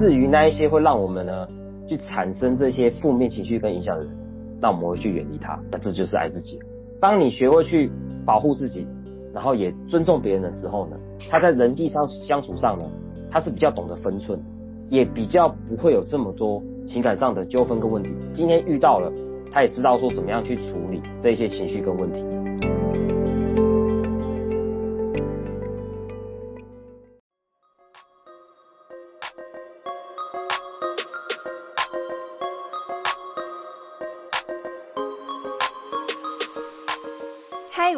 至于那一些会让我们呢去产生这些负面情绪跟影响的人，那我们会去远离他。那这就是爱自己。当你学会去保护自己，然后也尊重别人的时候呢，他在人际上相处上呢，他是比较懂得分寸，也比较不会有这么多情感上的纠纷跟问题。今天遇到了，他也知道说怎么样去处理这些情绪跟问题。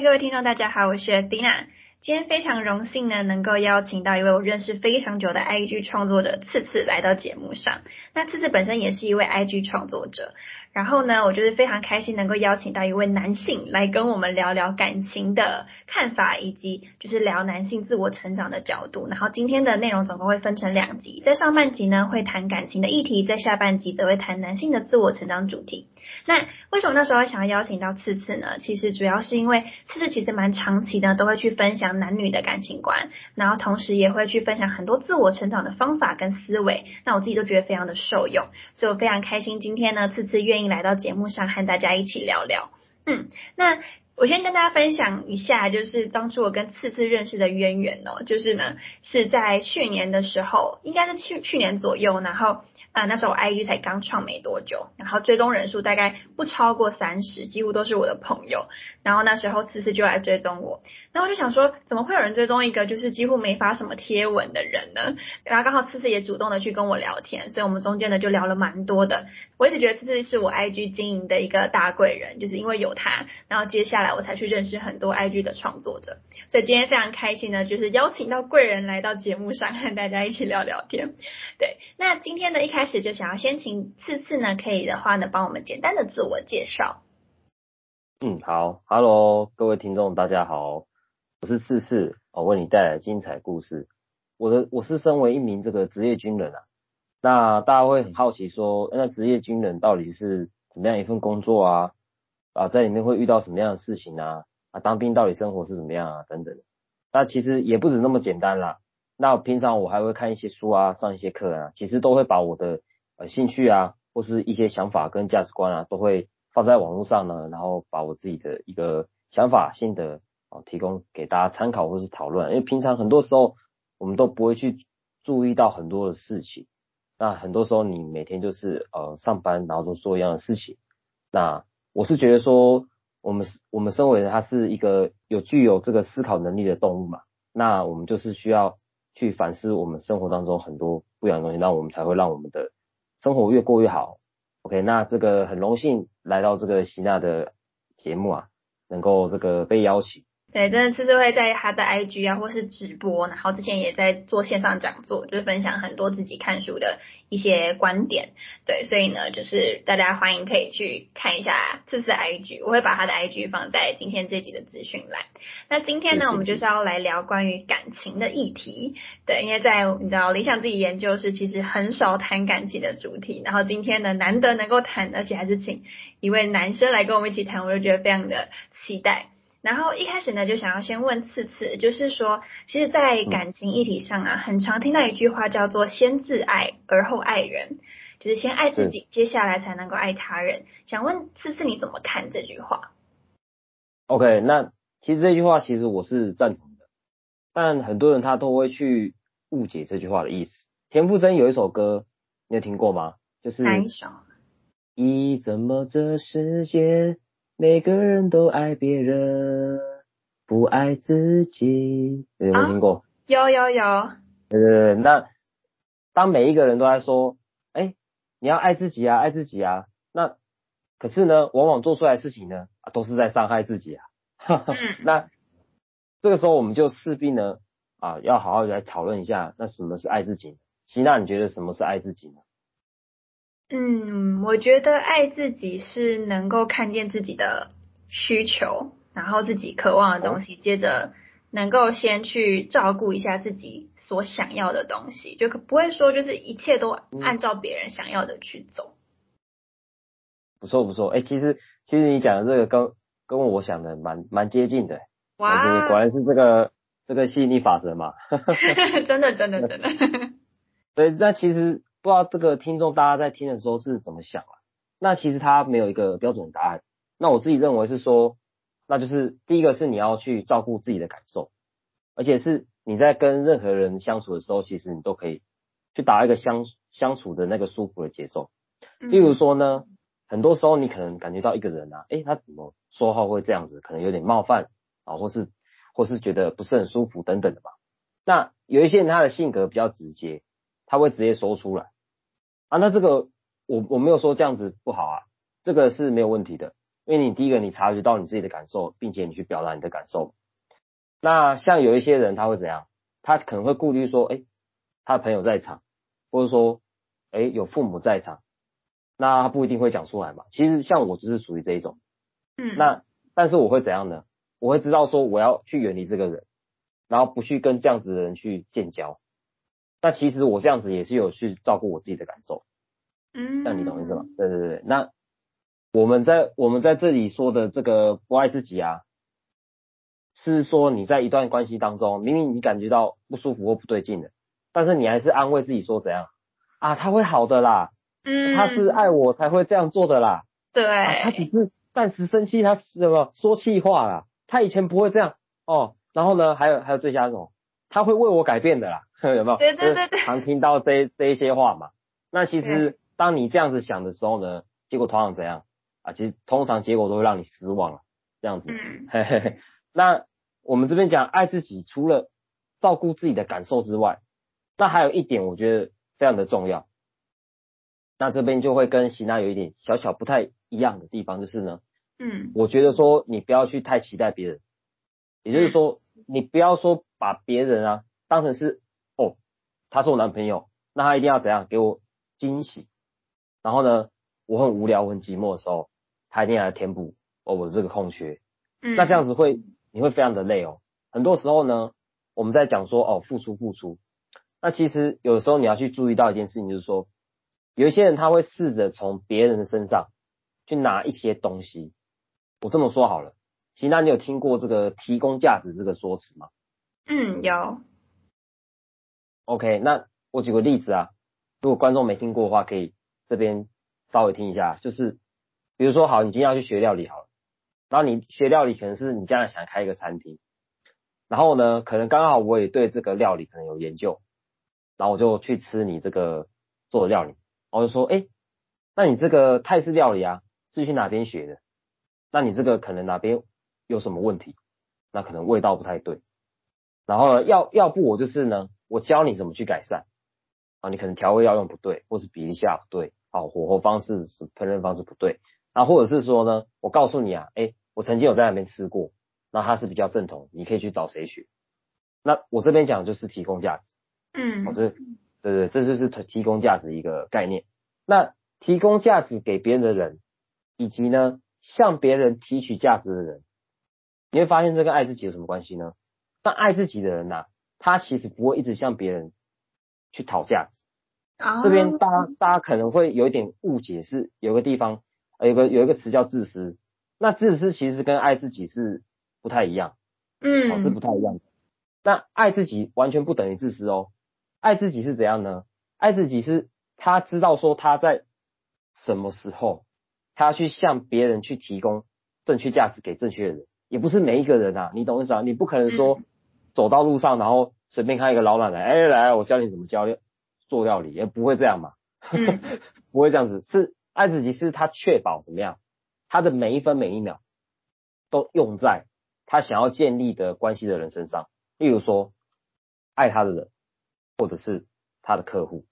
各位听众，大家好，我是 Dina。今天非常荣幸呢，能够邀请到一位我认识非常久的 IG 创作者次次来到节目上。那次次本身也是一位 IG 创作者。然后呢，我就是非常开心能够邀请到一位男性来跟我们聊聊感情的看法，以及就是聊男性自我成长的角度。然后今天的内容总共会分成两集，在上半集呢会谈感情的议题，在下半集则会谈男性的自我成长主题。那为什么那时候想要邀请到次次呢？其实主要是因为次次其实蛮长期的，都会去分享男女的感情观，然后同时也会去分享很多自我成长的方法跟思维。那我自己都觉得非常的受用，所以我非常开心今天呢次次愿欢迎。来到节目上和大家一起聊聊，嗯，那我先跟大家分享一下，就是当初我跟次次认识的渊源哦，就是呢是在去年的时候，应该是去去年左右，然后。啊，那时候 IG 才刚创没多久，然后追踪人数大概不超过三十，几乎都是我的朋友。然后那时候次次就来追踪我，那我就想说，怎么会有人追踪一个就是几乎没发什么贴文的人呢？然后刚好次次也主动的去跟我聊天，所以我们中间呢就聊了蛮多的。我一直觉得次次是我 IG 经营的一个大贵人，就是因为有他，然后接下来我才去认识很多 IG 的创作者。所以今天非常开心呢，就是邀请到贵人来到节目上和大家一起聊聊天。对，那今天呢一开始就想要先请次次呢，可以的话呢，帮我们简单的自我介绍。嗯，好，Hello，各位听众，大家好，我是四四，我为你带来精彩故事。我的我是身为一名这个职业军人啊，那大家会很好奇说，那职业军人到底是怎么样一份工作啊？啊，在里面会遇到什么样的事情啊？啊，当兵到底生活是怎么样啊？等等。那其实也不止那么简单啦。那平常我还会看一些书啊，上一些课啊，其实都会把我的呃兴趣啊，或是一些想法跟价值观啊，都会。放在网络上呢，然后把我自己的一个想法心得啊提供给大家参考或是讨论。因为平常很多时候我们都不会去注意到很多的事情，那很多时候你每天就是呃上班然后都做一样的事情。那我是觉得说，我们我们身为人，他是一个有具有这个思考能力的动物嘛，那我们就是需要去反思我们生活当中很多不一样的东西，那我们才会让我们的生活越过越好。OK，那这个很荣幸来到这个希娜的节目啊，能够这个被邀请。对，真的次次会在他的 IG 啊，或是直播，然后之前也在做线上讲座，就是分享很多自己看书的一些观点。对，所以呢，就是大家欢迎可以去看一下次次 IG，我会把他的 IG 放在今天这集的资讯栏。那今天呢，我们就是要来聊关于感情的议题。对，因为在你知道理想自己研究室，其实很少谈感情的主题，然后今天呢，难得能够谈，而且还是请一位男生来跟我们一起谈，我就觉得非常的期待。然后一开始呢，就想要先问次次，就是说，其实，在感情议题上啊，很常听到一句话叫做“先自爱而后爱人”，就是先爱自己，接下来才能够爱他人。想问次次你怎么看这句话？OK，那其实这句话其实我是赞同的，但很多人他都会去误解这句话的意思。田馥甄有一首歌，你有听过吗？就是哪一首？咦，怎么这世界？每个人都爱别人，不爱自己。有没有听过？有有有。对对对，那当每一个人都在说，哎，你要爱自己啊，爱自己啊，那可是呢，往往做出来的事情呢，都是在伤害自己啊。那这个时候我们就势必呢，啊，要好好来讨论一下，那什么是爱自己？希娜，你觉得什么是爱自己呢？嗯，我觉得爱自己是能够看见自己的需求，然后自己渴望的东西，接着能够先去照顾一下自己所想要的东西，就不会说就是一切都按照别人想要的去走。不错不错，哎，其实其实你讲的这个跟跟我想的蛮蛮接近的。哇，果然是这个这个吸引力法则嘛。真的真的真的。对，那其实。不知道这个听众大家在听的时候是怎么想啊？那其实他没有一个标准答案。那我自己认为是说，那就是第一个是你要去照顾自己的感受，而且是你在跟任何人相处的时候，其实你都可以去打一个相相处的那个舒服的节奏。例如说呢，很多时候你可能感觉到一个人啊，诶，他怎么说话会这样子，可能有点冒犯啊，或是或是觉得不是很舒服等等的吧。那有一些人他的性格比较直接。他会直接说出来啊，那这个我我没有说这样子不好啊，这个是没有问题的，因为你第一个你察觉到你自己的感受，并且你去表达你的感受。那像有一些人他会怎样？他可能会顾虑说，哎，他的朋友在场，或者说，哎，有父母在场，那他不一定会讲出来嘛。其实像我就是属于这一种，嗯，那但是我会怎样呢？我会知道说我要去远离这个人，然后不去跟这样子的人去建交。那其实我这样子也是有去照顾我自己的感受，嗯，那你懂意思吗？对对对，那我们在我们在这里说的这个不爱自己啊，是说你在一段关系当中，明明你感觉到不舒服或不对劲的，但是你还是安慰自己说怎样？啊，他会好的啦，嗯，他是爱我才会这样做的啦，对，他只是暂时生气，他什么说气话啦，他以前不会这样哦，然后呢，还有还有最佳这种，他会为我改变的啦。有没有？对对对对，常听到这这一些话嘛？那其实当你这样子想的时候呢，结果通常怎样啊？其实通常结果都会让你失望了，这样子。嗯。嘿嘿嘿。那我们这边讲爱自己，除了照顾自己的感受之外，那还有一点我觉得非常的重要。那这边就会跟喜娜有一点小小不太一样的地方，就是呢，嗯，我觉得说你不要去太期待别人，也就是说你不要说把别人啊当成是哦。他是我男朋友，那他一定要怎样给我惊喜？然后呢，我很无聊、我很寂寞的时候，他一定要来填补哦我的这个空缺。嗯，那这样子会你会非常的累哦。很多时候呢，我们在讲说哦付出付出，那其实有时候你要去注意到一件事情，就是说有一些人他会试着从别人的身上去拿一些东西。我这么说好了，其那你有听过这个提供价值这个说辞吗？嗯，有。OK，那我举个例子啊，如果观众没听过的话，可以这边稍微听一下。就是比如说，好，你今天要去学料理好了，然后你学料理可能是你将来想开一个餐厅，然后呢，可能刚好我也对这个料理可能有研究，然后我就去吃你这个做的料理，我就说，哎，那你这个泰式料理啊，是去哪边学的？那你这个可能哪边有什么问题？那可能味道不太对，然后呢，要要不我就是呢。我教你怎么去改善啊，你可能调味要用不对，或是比例下不对，啊，火候方式是烹饪方式不对，啊，或者是说呢，我告诉你啊，哎，我曾经有在那边吃过，那它是比较正统，你可以去找谁学。那我这边讲就是提供价值，嗯，我这，对对，这就是提供价值一个概念。那提供价值给别人的人，以及呢向别人提取价值的人，你会发现这跟爱自己有什么关系呢？但爱自己的人呐。他其实不会一直向别人去讨价值。这边大家大家可能会有一点误解，是有个地方有个有一个词叫自私。那自私其实跟爱自己是不太一样，嗯，是不太一样的。但爱自己完全不等于自私哦。爱自己是怎样呢？爱自己是他知道说他在什么时候，他要去向别人去提供正确价值给正确的人，也不是每一个人啊，你懂意思啊？你不可能说。走到路上，然后随便看一个老奶奶，哎，来，我教你怎么教做料理，也不会这样嘛，不会这样子。是爱自己，是他确保怎么样，他的每一分每一秒都用在他想要建立的关系的人身上。例如说，爱他的人，或者是他的客户。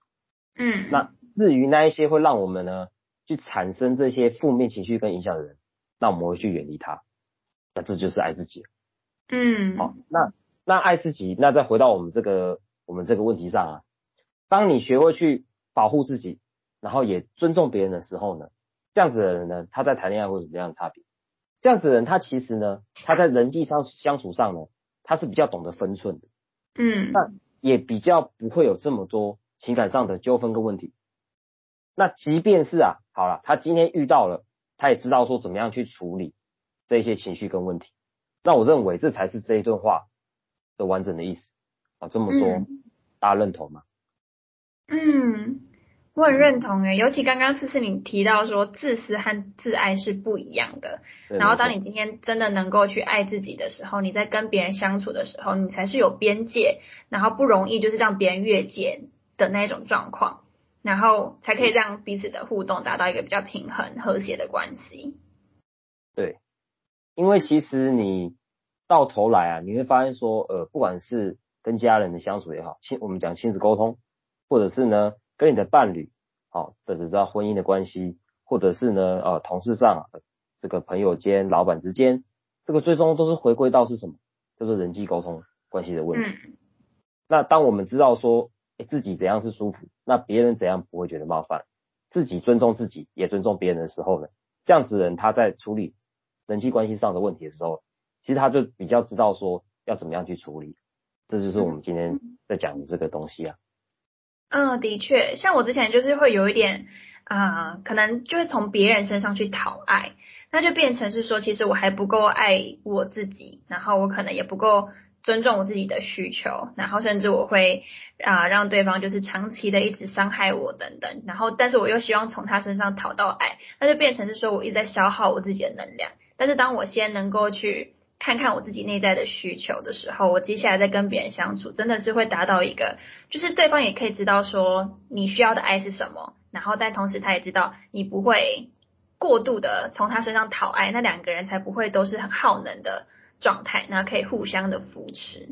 嗯。那至于那一些会让我们呢去产生这些负面情绪跟影响的人，那我们会去远离他。那这就是爱自己。嗯。好，那。那爱自己，那再回到我们这个我们这个问题上啊，当你学会去保护自己，然后也尊重别人的时候呢，这样子的人呢，他在谈恋爱会有什么样的差别？这样子的人，他其实呢，他在人际上相处上呢，他是比较懂得分寸的，嗯，那也比较不会有这么多情感上的纠纷跟问题。那即便是啊，好了，他今天遇到了，他也知道说怎么样去处理这些情绪跟问题。那我认为这才是这一段话的完整的意思啊。这么说，嗯大家认同吗？嗯，我很认同诶，尤其刚刚思思你提到说自私和自爱是不一样的，然后当你今天真的能够去爱自己的时候，你在跟别人相处的时候，你才是有边界，然后不容易就是让别人越界的那种状况，然后才可以让彼此的互动达到一个比较平衡和谐的关系。对，因为其实你到头来啊，你会发现说，呃，不管是跟家人的相处也好，亲我们讲亲子沟通，或者是呢跟你的伴侣，好、或者是到婚姻的关系，或者是呢呃同事上、呃这个朋友间、老板之间，这个最终都是回归到是什么？就是人际沟通关系的问题。嗯那当我们知道说，诶自己怎样是舒服，那别人怎样不会觉得冒犯，自己尊重自己，也尊重别人的时候呢，这样子的人他在处理人际关系上的问题的时候，其实他就比较知道说要怎么样去处理。这就是我们今天在讲的这个东西啊。嗯，的确，像我之前就是会有一点啊、可能就会从别人身上去讨爱，那就变成是说，其实我还不够爱我自己，然后我可能也不够尊重我自己的需求，然后甚至我会啊、让对方就是长期的一直伤害我等等，然后但是我又希望从他身上讨到爱，那就变成是说我一直在消耗我自己的能量，但是当我先能够去看看我自己内在的需求的时候，我接下来再跟别人相处，真的是会达到一个，就是对方也可以知道说你需要的爱是什么，然后但同时他也知道你不会过度的从他身上讨爱，那两个人才不会都是很耗能的状态，然后可以互相的扶持。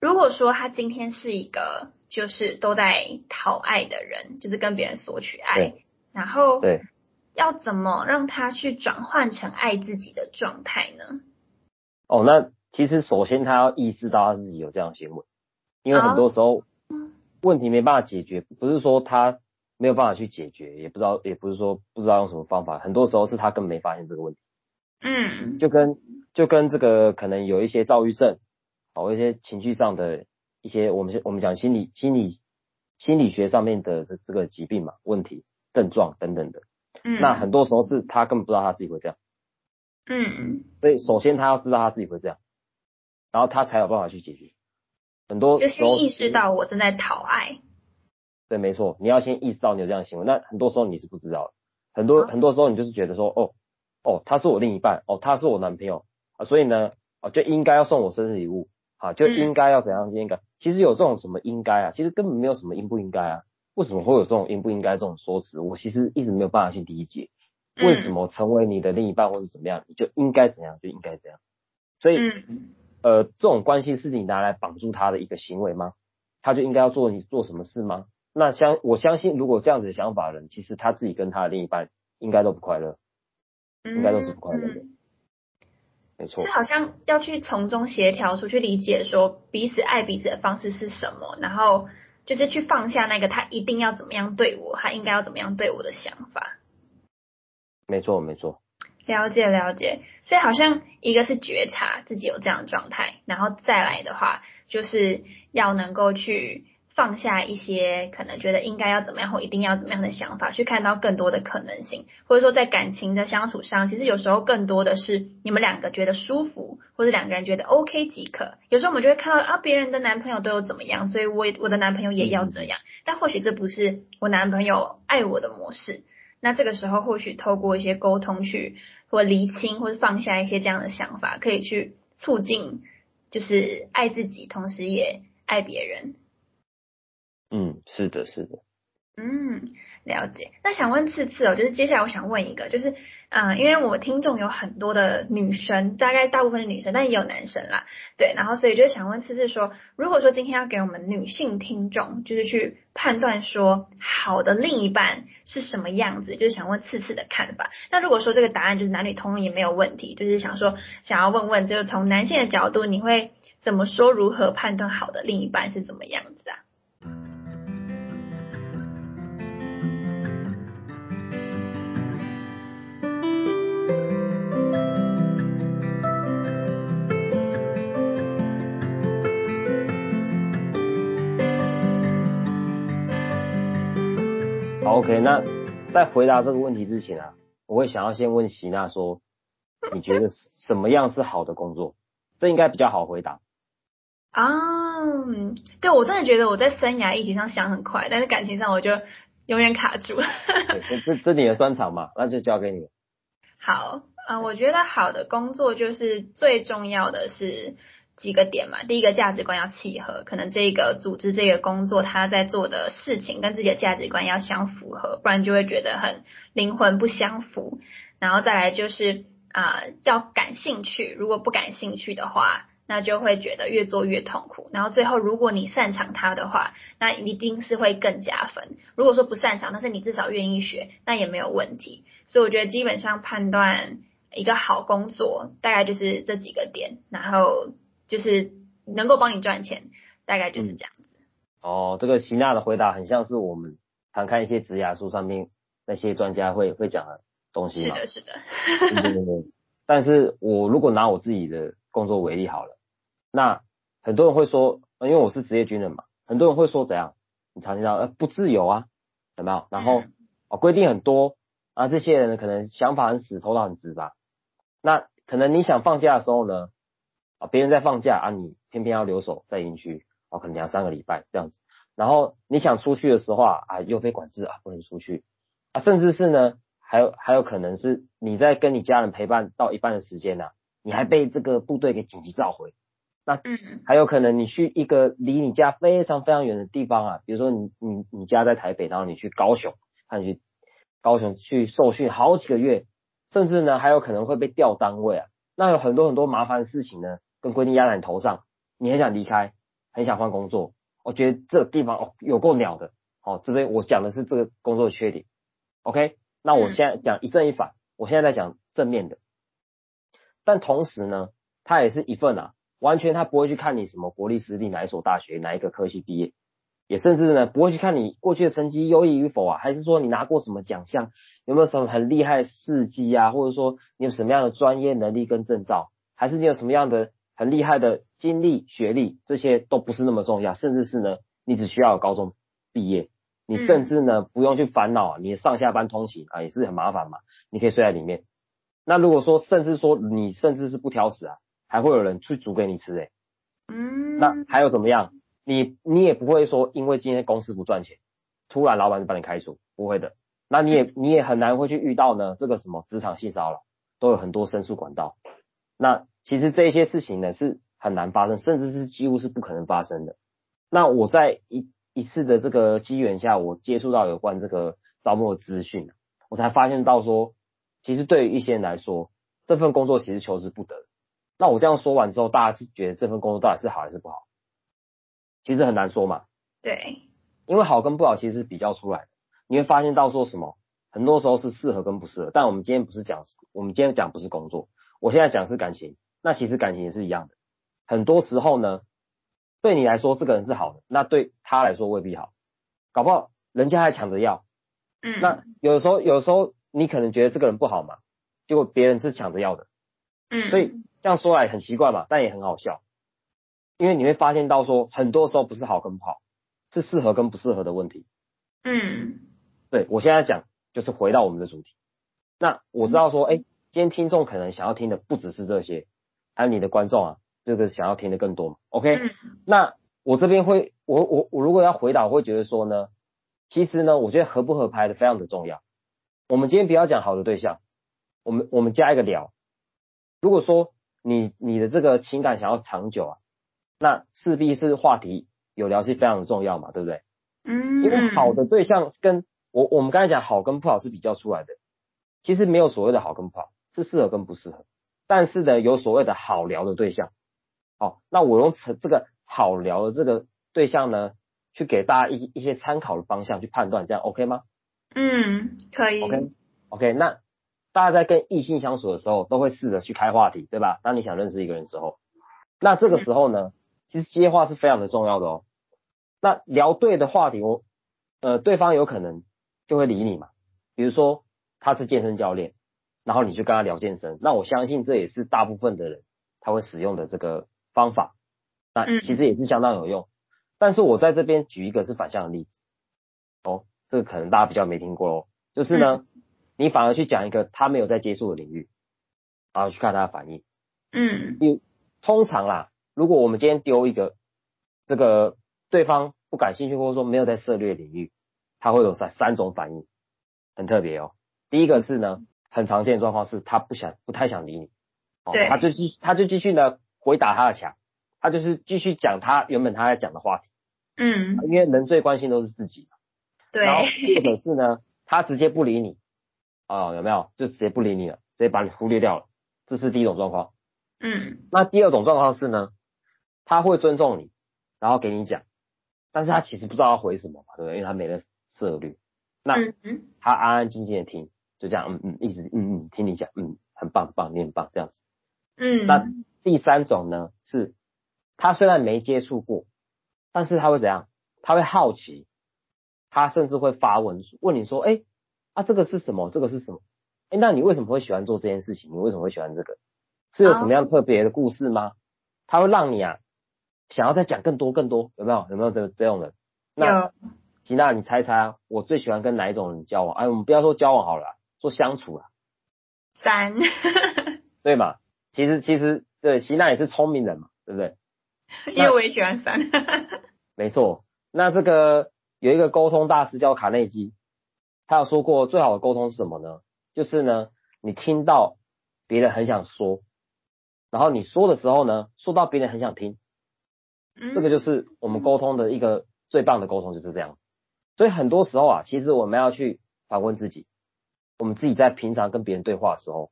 如果说他今天是一个就是都在讨爱的人，就是跟别人索取爱，然后对，要怎么让他去转换成爱自己的状态呢？哦，那其实首先他要意识到他自己有这样的行为，因为很多时候嗯问题没办法解决，不是说他没有办法去解决，也不知道，也不是说不知道用什么方法，很多时候是他根本没发现这个问题。嗯，就跟就跟这个可能有一些躁郁症，好一些情绪上的一些我们我们讲心理心理心理学上面的这这个疾病嘛问题症状等等的，嗯，那很多时候是他根本不知道他自己会这样，嗯，所以首先他要知道他自己会这样，然后他才有办法去解决。很多就先意识到我正在讨爱。对，没错，你要先意识到你有这样的行为，那很多时候你是不知道的，很多好很多时候你就是觉得说，哦哦，他是我另一半，哦，他是我男朋友啊，所以呢，哦就应该要送我生日礼物啊，就嗯。应该要怎样应该，其实有这种什么应该啊，其实根本没有什么应不应该啊，为什么会有这种应不应该这种说辞？我其实一直没有办法去理解，嗯为什么成为你的另一半或是怎么样，你就应该怎样就应该怎样，所以、嗯呃，这种关系是你拿来绑住他的一个行为吗？他就应该要做你做什么事吗？那相我相信，如果这样子的想法的人，其实他自己跟他的另一半应该都不快乐，嗯，应该都是不快乐的嗯没错是，好像要去从中协调出去理解说彼此爱彼此的方式是什么，然后就是去放下那个他一定要怎么样对我，他应该要怎么样对我的想法。没错，没错，了解了解，所以好像一个是觉察自己有这样的状态，然后再来的话，就是要能够去放下一些可能觉得应该要怎么样或一定要怎么样的想法，去看到更多的可能性，或者说在感情的相处上，其实有时候更多的是你们两个觉得舒服，或者两个人觉得 OK 即可。有时候我们就会看到啊，别人的男朋友都有怎么样，所以我我的男朋友也要这样，但或许这不是我男朋友爱我的模式。那这个时候或许透过一些沟通去或厘清或者放下一些这样的想法，可以去促进就是爱自己，同时也爱别人。嗯，是的，是的，嗯，了解。那想问次次哦，就是接下来我想问一个，就是啊、呃因为我听众有很多的女生，大概大部分是女生，但也有男生啦，对。然后所以就是想问次次说，如果说今天要给我们女性听众，就是去判断说好的另一半是什么样子，就是想问次次的看法。那如果说这个答案就是男女通用也没有问题，就是想说想要问问，就是从男性的角度，你会怎么说？如何判断好的另一半是怎么样子啊？，OK，那在回答这个问题之前啊，我会想要先问席娜说，你觉得什么样是好的工作？这应该比较好回答。啊，对我真的觉得我在生涯议题上想很快，但是感情上我就永远卡住。这这这你的专长嘛，那就交给你。好，嗯，我觉得好的工作就是最重要的是几个点嘛。第一个价值观要契合，可能这个组织这个工作他在做的事情跟自己的价值观要相符合，不然就会觉得很灵魂不相符。然后再来就是啊，要感兴趣，如果不感兴趣的话。那就会觉得越做越痛苦，然后最后如果你擅长它的话，那一定是会更加分。如果说不擅长，但是你至少愿意学，那也没有问题。所以我觉得基本上判断一个好工作，大概就是这几个点，然后就是能够帮你赚钱，大概就是这样子。哦，这个希娜的回答很像是我们常看一些职涯书上面那些专家会会讲的东西是的，是的。对对对。但是我如果拿我自己的工作为例好了。那很多人会说，因为我是职业军人嘛，很多人会说怎样？你常听到呃不自由啊，有没有？然后哦规定很多啊，这些人可能想法很死，头脑很直吧。那可能你想放假的时候呢，啊别人在放假啊，你偏偏要留守在营区，啊可能两三个礼拜这样子。然后你想出去的时候啊啊又被管制啊不能出去啊，甚至是呢还有还有可能是你在跟你家人陪伴到一半的时间呢，你还被这个部队给紧急召回。那嗯，还有可能你去一个离你家非常非常远的地方啊，比如说你你你家在台北，然后你去高雄，看你去高雄去受训好几个月，甚至呢还有可能会被调单位啊。那有很多很多麻烦的事情呢，跟规定压在你头上，你很想离开，很想换工作。我觉得这个地方哦有够鸟的。哦，这边我讲的是这个工作的缺点。OK，那我现在讲一正一反，我现在在讲正面的，但同时呢，它也是一份啊。完全他不会去看你什么国立私立哪一所大学哪一个科系毕业，也甚至呢不会去看你过去的成绩优异与否啊，还是说你拿过什么奖项，有没有什么很厉害的事迹啊，或者说你有什么样的专业能力跟证照，还是你有什么样的很厉害的经历学历，这些都不是那么重要，甚至是呢你只需要高中毕业，你甚至呢不用去烦恼你上下班通勤啊也是很麻烦嘛，你可以睡在里面。那如果说甚至说你甚至是不挑食啊。还会有人去煮给你吃诶，嗯，那还有怎么样？你你也不会说因为今天公司不赚钱，突然老板就把你开除，不会的。那你也你也很难会去遇到呢这个什么职场性骚扰，都有很多申诉管道。那其实这些事情呢是很难发生，甚至是几乎是不可能发生的。那我在一一次的这个机缘下，我接触到有关这个招募的资讯，我才发现到说，其实对于一些人来说，这份工作其实求之不得。那我这样说完之后，大家是觉得这份工作到底是好还是不好？其实很难说嘛。对，因为好跟不好其实是比较出来的。你会发现到说什么，很多时候是适合跟不适合。但我们今天不是讲，我们今天讲不是工作，我现在讲是感情。那其实感情也是一样的。很多时候呢，对你来说这个人是好的，那对他来说未必好。搞不好人家还抢着要。嗯。那有的时候，有的时候你可能觉得这个人不好嘛，结果别人是抢着要的。嗯。所以。这样说来很奇怪嘛，但也很好笑，因为你会发现到说，很多时候不是好跟不好，是适合跟不适合的问题。嗯，对我现在讲就是回到我们的主题。那我知道说，哎，今天听众可能想要听的不只是这些，还有你的观众啊，这个想要听的更多嘛。OK，那我这边会，我我我如果要回答，我会觉得说呢，其实呢，我觉得合不合拍的非常的重要。我们今天不要讲好的对象，我们我们加一个聊，如果说。你你的这个情感想要长久啊，那势必是话题有聊是非常的重要嘛，对不对？嗯。因为好的对象跟我我们刚才讲好跟不好是比较出来的，其实没有所谓的好跟不好，是适合跟不适合。但是呢，有所谓的好聊的对象。哦，那我用这个好聊的这个对象呢，去给大家一一些参考的方向去判断，这样 OK 吗？嗯，可以。OK OK，那。大家在跟异性相处的时候，都会试着去开话题，对吧？当你想认识一个人的时候，那这个时候呢，其实接话是非常的重要的哦。那聊对的话题，我呃，对方有可能就会理你嘛。比如说他是健身教练，然后你就跟他聊健身，那我相信这也是大部分的人他会使用的这个方法。那其实也是相当有用。但是我在这边举一个是反向的例子哦，这个可能大家比较没听过哦。就是呢，你反而去讲一个他没有在接触的领域，然后去看他的反应。嗯你通常啦，如果我们今天丢一个这个对方不感兴趣或者说没有在涉猎领域，他会有三三种反应，很特别哦。第一个是呢，很常见的状况是他不想不太想理你，哦对，他就继他就继续呢回打他的墙，他就是继续讲他原本他在讲的话题，嗯，因为人最关心都是自己嘛。对，然后第二个是呢，他直接不理你，哦、有没有？就直接不理你了，直接把你忽略掉了，这是第一种状况。嗯那第二种状况是呢，他会尊重你，然后给你讲，但是他其实不知道要回什么嘛，对不对？因为他没了涉略，那他安安静静的听，就这样，嗯嗯，一直嗯嗯听你讲，嗯，很棒很棒，你很棒这样子。嗯，那第三种呢是，他虽然没接触过，但是他会怎样？他会好奇，他甚至会发问问你说，哎，啊这个是什么？这个是什么？哎，那你为什么会喜欢做这件事情？你为什么会喜欢这个？是有什么样特别的故事吗？他会让你啊想要再讲更多更多，有没有？有没有这这种人？那，吉娜，你猜猜啊，我最喜欢跟哪一种人交往？哎，我们不要说交往好了啦，说相处了，三，对嘛？其实其实对，吉娜也是聪明人嘛，对不对？因为我也喜欢三，没错，那这个有一个沟通大师叫卡内基，他有说过最好的沟通是什么呢？就是呢，你听到别人很想说，然后你说的时候呢，说到别人很想听，嗯这个就是我们沟通的一个最棒的沟通，就是这样。所以很多时候啊，其实我们要去反问自己，我们自己在平常跟别人对话的时候，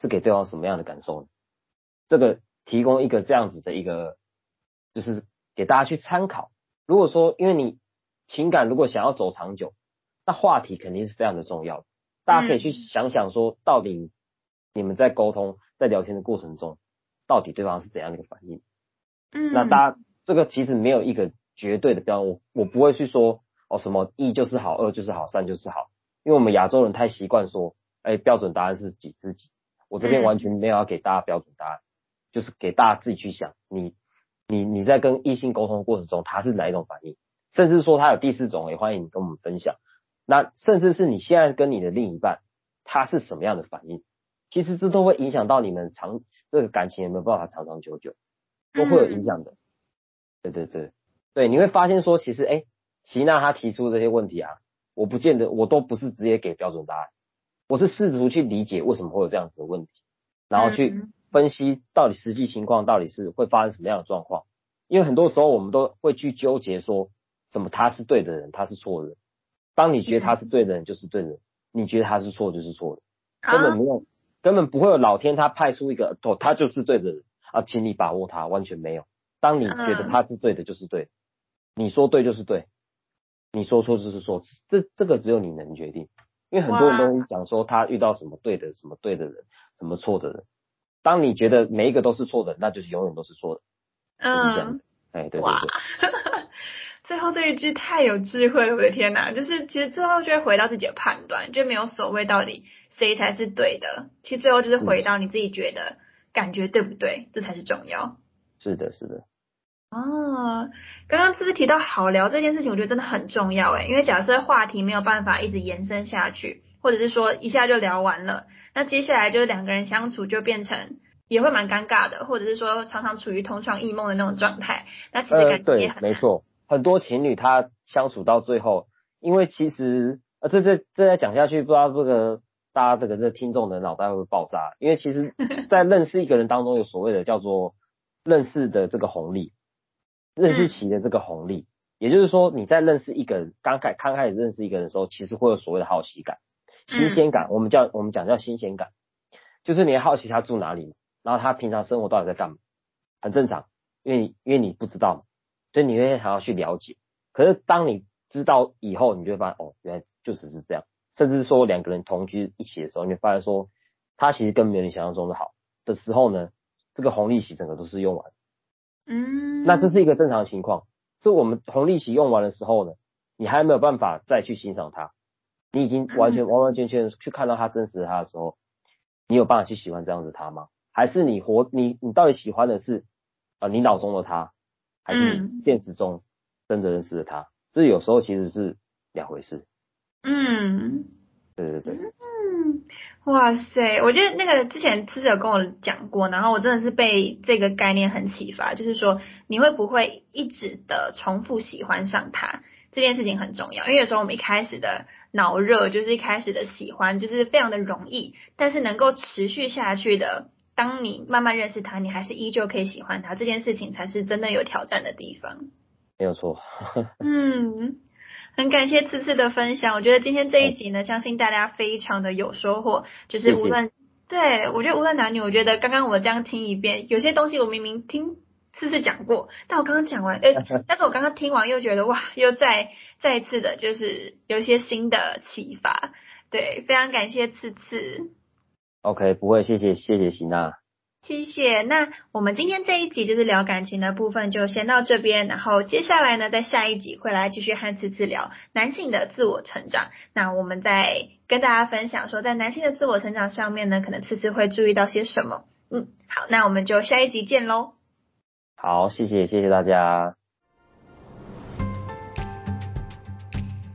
是给对方什么样的感受呢？这个提供一个这样子的一个，就是给大家去参考。如果说因为你情感如果想要走长久，那话题肯定是非常的重要。大家可以去想想说，到底你们在沟通、在聊天的过程中，到底对方是怎样的一个反应？嗯，那大家这个其实没有一个绝对的标准，我我不会去说哦什么一就是好，二就是好，三就是好，因为我们亚洲人太习惯说，哎标准答案是几自己，我这边嗯。完全没有要给大家标准答案，就是给大家自己去想，你你你在跟异性沟通的过程中，他是哪一种反应，甚至说他有第四种，也欢迎你跟我们分享。那甚至是你现在跟你的另一半，他是什么样的反应，其实这都会影响到你们长这个感情有没有办法长长久久。都会有影响的。对对对对，你会发现说，其实哎，齐娜她提出这些问题啊，我不见得我都不是直接给标准答案，我是试图去理解为什么会有这样子的问题，然后去嗯分析到底实际情况到底是会发生什么样的状况。因为很多时候我们都会去纠结说，什么他是对的人，他是错的人。当你觉得他是对的人，就是对的人；你觉得他是错，就是错的。根本啊没有，根本不会有老天他派出一个哦，他就是对的人啊，请你把握它，完全没有。当你觉得嗯他是对的，就是对的，你说对就是对，你说错就是错，这这个只有你能决定。因为很多人都会讲说他遇到什么对的，什么对的人，什么错的人。当你觉得每一个都是错的，那就是永远都是错的，就是这样嗯，。哎，对对哇对，最后这一句太有智慧了，我的天哪！就是其实最后就会回到自己的判断，就没有所谓到底谁才是对的。其实最后就是回到你自己觉得感觉对不对，这才是重要。是的，是的，哦，刚刚芝芝提到好聊这件事情，我觉得真的很重要诶，因为假设话题没有办法一直延伸下去，或者是说一下就聊完了，那接下来就是两个人相处就变成也会蛮尴尬的，或者是说常常处于同床异梦的那种状态，那其实呃，感觉也对，很难。没错，很多情侣他相处到最后，因为其实呃，这这这再讲下去，不知道这个大家这个这听众的脑袋会爆炸？因为其实，在认识一个人当中，有所谓的叫做认识的这个红利，认识期的这个红利，也就是说，你在认识一个人，刚开刚开始认识一个人的时候，其实会有所谓的好奇感、新鲜感，我们叫我们讲叫新鲜感，就是你好奇他住哪里，然后他平常生活到底在干嘛，很正常，因为你因为你不知道嘛。所以你会想要去了解。可是当你知道以后，你就会发现哦，原来就只是这样。甚至说两个人同居一起的时候，你会发现说他其实根本没有你想象中的好的时候呢，这个红利期整个都是用完。嗯，那这是一个正常情况。是我们红利期用完的时候呢，你还没有办法再去欣赏他，你已经完全完完全全去看到他真实的他的时候，你有办法去喜欢这样子他吗？还是你活你你到底喜欢的是啊、呃你脑中的他，还是现实中真的认识的他？这有时候其实是两回事。嗯，对对对，嗯，哇塞，我觉得那个之前次次有跟我讲过，然后我真的是被这个概念很启发，就是说你会不会一直的重复喜欢上他这件事情很重要，因为有时候我们一开始的脑热就是一开始的喜欢就是非常的容易，但是能够持续下去的，当你慢慢认识他，你还是依旧可以喜欢他，这件事情才是真的有挑战的地方。没有错。嗯。很感谢次次的分享，我觉得今天这一集呢，相信大家非常的有收获。就是无论对我觉得无论男女，我觉得刚刚我这样听一遍，有些东西我明明听次次讲过，但我刚刚讲完，哎，但是我刚刚听完又觉得哇，又再再一次的，就是有一些新的启发。对，非常感谢次次。OK，不会，谢谢谢谢喜娜。谢谢。那我们今天这一集就是聊感情的部分，就先到这边。然后接下来呢，在下一集会来继续和次次聊男性的自我成长。那我们再跟大家分享说，在男性的自我成长上面呢，可能次次会注意到些什么。嗯，好，那我们就下一集见喽。好，谢谢，谢谢大家。